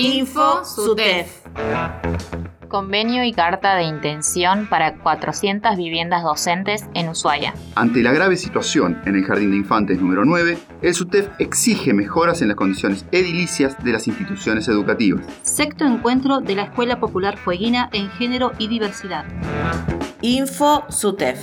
Info SUTEF. Convenio y carta de intención para 400 viviendas docentes en Ushuaia. Ante la grave situación en el Jardín de Infantes número 9, el SUTEF exige mejoras en las condiciones edilicias de las instituciones educativas. Sexto encuentro de la Escuela Popular Fueguina en Género y Diversidad. Info SUTEF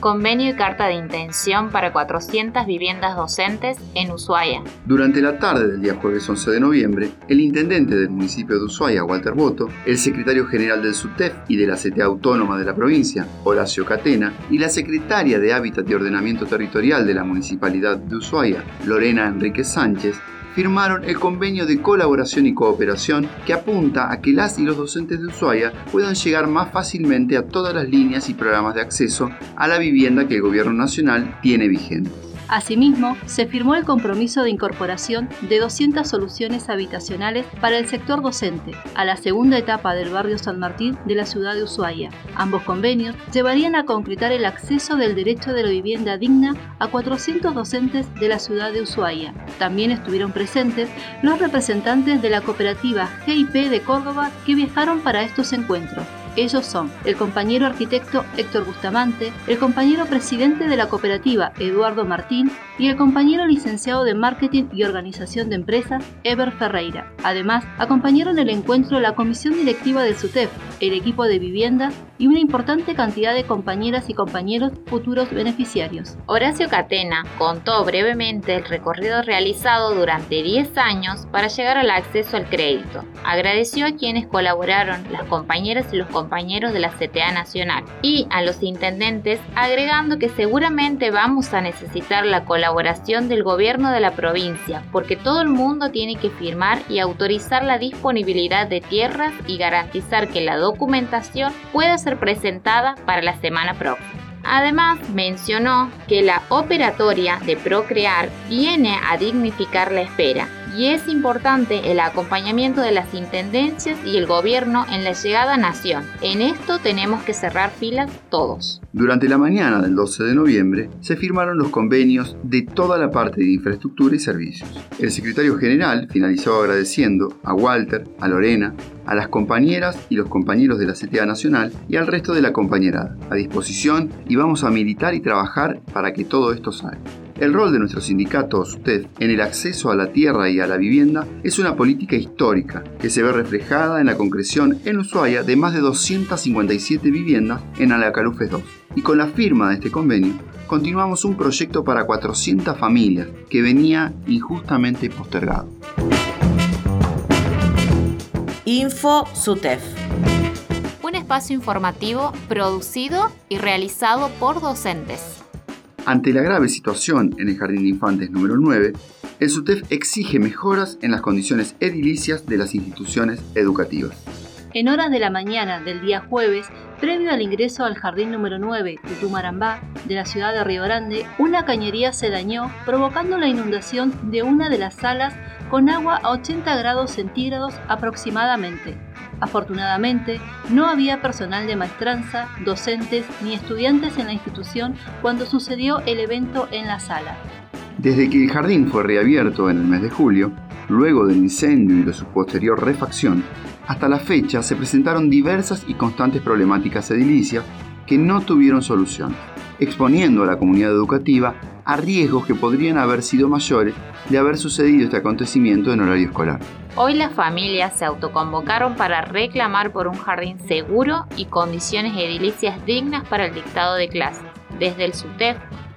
convenio y carta de intención para 400 viviendas docentes en Ushuaia. Durante la tarde del día jueves 11 de noviembre, el intendente del municipio de Ushuaia, Walter Boto, el secretario general del SUTEF y de la CTA Autónoma de la provincia, Horacio Catena, y la secretaria de Hábitat y Ordenamiento Territorial de la Municipalidad de Ushuaia, Lorena Enrique Sánchez, firmaron el convenio de colaboración y cooperación que apunta a que las y los docentes de Ushuaia puedan llegar más fácilmente a todas las líneas y programas de acceso a la vivienda que el gobierno nacional tiene vigente. Asimismo, se firmó el compromiso de incorporación de 200 soluciones habitacionales para el sector docente a la segunda etapa del barrio San Martín de la ciudad de Ushuaia. Ambos convenios llevarían a concretar el acceso del derecho de la vivienda digna a 400 docentes de la ciudad de Ushuaia. También estuvieron presentes los representantes de la cooperativa GIP de Córdoba que viajaron para estos encuentros. Ellos son el compañero arquitecto Héctor Bustamante, el compañero presidente de la cooperativa Eduardo Martín y el compañero licenciado de Marketing y Organización de Empresas Ever Ferreira. Además, acompañaron el encuentro la comisión directiva del SUTEF, el equipo de vivienda y una importante cantidad de compañeras y compañeros futuros beneficiarios. Horacio Catena contó brevemente el recorrido realizado durante 10 años para llegar al acceso al crédito. Agradeció a quienes colaboraron, las compañeras y los compañeros de la CTA Nacional y a los intendentes, agregando que seguramente vamos a necesitar la colaboración del gobierno de la provincia, porque todo el mundo tiene que firmar y autorizar la disponibilidad de tierras y garantizar que la documentación pueda ser presentada para la semana próxima. Además, mencionó que la operatoria de Procrear viene a dignificar la espera y es importante el acompañamiento de las intendencias y el gobierno en la llegada a Nación. En esto tenemos que cerrar filas todos. Durante la mañana del 12 de noviembre se firmaron los convenios de toda la parte de infraestructura y servicios. El secretario general finalizó agradeciendo a Walter, a Lorena, a las compañeras y los compañeros de la CTA Nacional y al resto de la compañerada. A disposición y vamos a militar y trabajar para que todo esto salga. El rol de nuestro sindicato usted en el acceso a la tierra y a la vivienda es una política histórica que se ve reflejada en la concreción en Ushuaia de más de 257 viviendas en Alacalufes 2. Y con la firma de este convenio, continuamos un proyecto para 400 familias que venía injustamente postergado. Info SUTEF. Un espacio informativo producido y realizado por docentes. Ante la grave situación en el Jardín de Infantes número 9, el SUTEF exige mejoras en las condiciones edilicias de las instituciones educativas. En horas de la mañana del día jueves, previo al ingreso al jardín número 9 de Tumarambá, de la ciudad de Río Grande, una cañería se dañó, provocando la inundación de una de las salas con agua a 80 grados centígrados aproximadamente. Afortunadamente, no había personal de maestranza, docentes ni estudiantes en la institución cuando sucedió el evento en la sala. Desde que el jardín fue reabierto en el mes de julio, luego del incendio y de su posterior refacción, hasta la fecha se presentaron diversas y constantes problemáticas edilicias que no tuvieron solución, exponiendo a la comunidad educativa a riesgos que podrían haber sido mayores de haber sucedido este acontecimiento en horario escolar. Hoy las familias se autoconvocaron para reclamar por un jardín seguro y condiciones edilicias dignas para el dictado de clases. Desde el SUTEF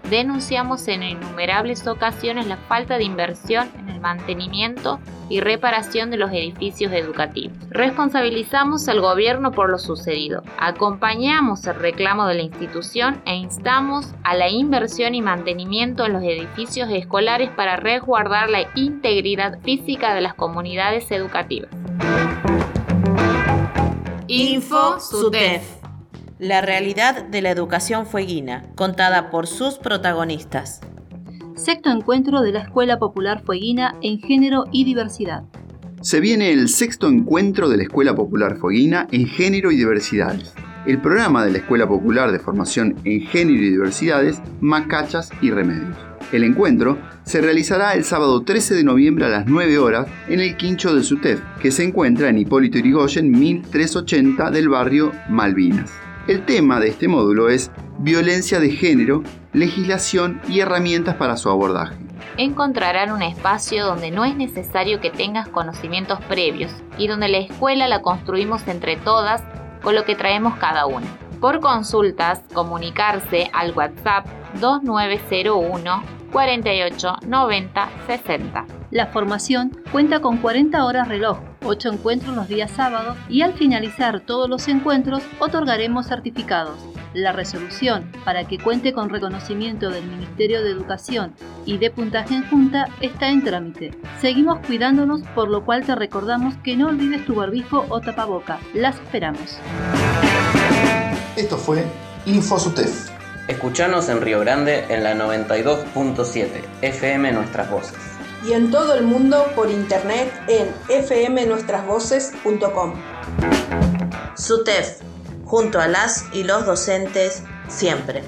denunciamos en innumerables ocasiones la falta de inversión en el mantenimiento y reparación de los edificios educativos. Responsabilizamos al gobierno por lo sucedido, acompañamos el reclamo de la institución e instamos a la inversión y mantenimiento en los edificios escolares para resguardar la integridad física de las comunidades educativas. Info SUTEF la realidad de la educación fueguina, contada por sus protagonistas. Sexto encuentro de la Escuela Popular Fueguina en Género y Diversidad. Se viene el sexto encuentro de la Escuela Popular Fueguina en Género y Diversidades. El programa de la Escuela Popular de Formación en Género y Diversidades, Macachas y Remedios. El encuentro se realizará el sábado 13 de noviembre a las 9 horas en el quincho de SUTEF, que se encuentra en Hipólito Yrigoyen 1380 del barrio Malvinas. El tema de este módulo es violencia de género, legislación y herramientas para su abordaje. Encontrarán un espacio donde no es necesario que tengas conocimientos previos y donde la escuela la construimos entre todas con lo que traemos cada una. Por consultas, comunicarse al WhatsApp 2901 48 90 60. La formación cuenta con 40 horas reloj, 8 encuentros los días sábados y al finalizar todos los encuentros otorgaremos certificados. La resolución para que cuente con reconocimiento del Ministerio de Educación y de puntaje en junta está en trámite. Seguimos cuidándonos, por lo cual te recordamos que no olvides tu barbijo o tapaboca. Las esperamos. Esto fue InfoSutef. Escuchanos en Río Grande en la 92.7 FM Nuestras Voces. Y en todo el mundo por internet en fmnuestrasvoces.com. SUTEF junto a las y los docentes siempre.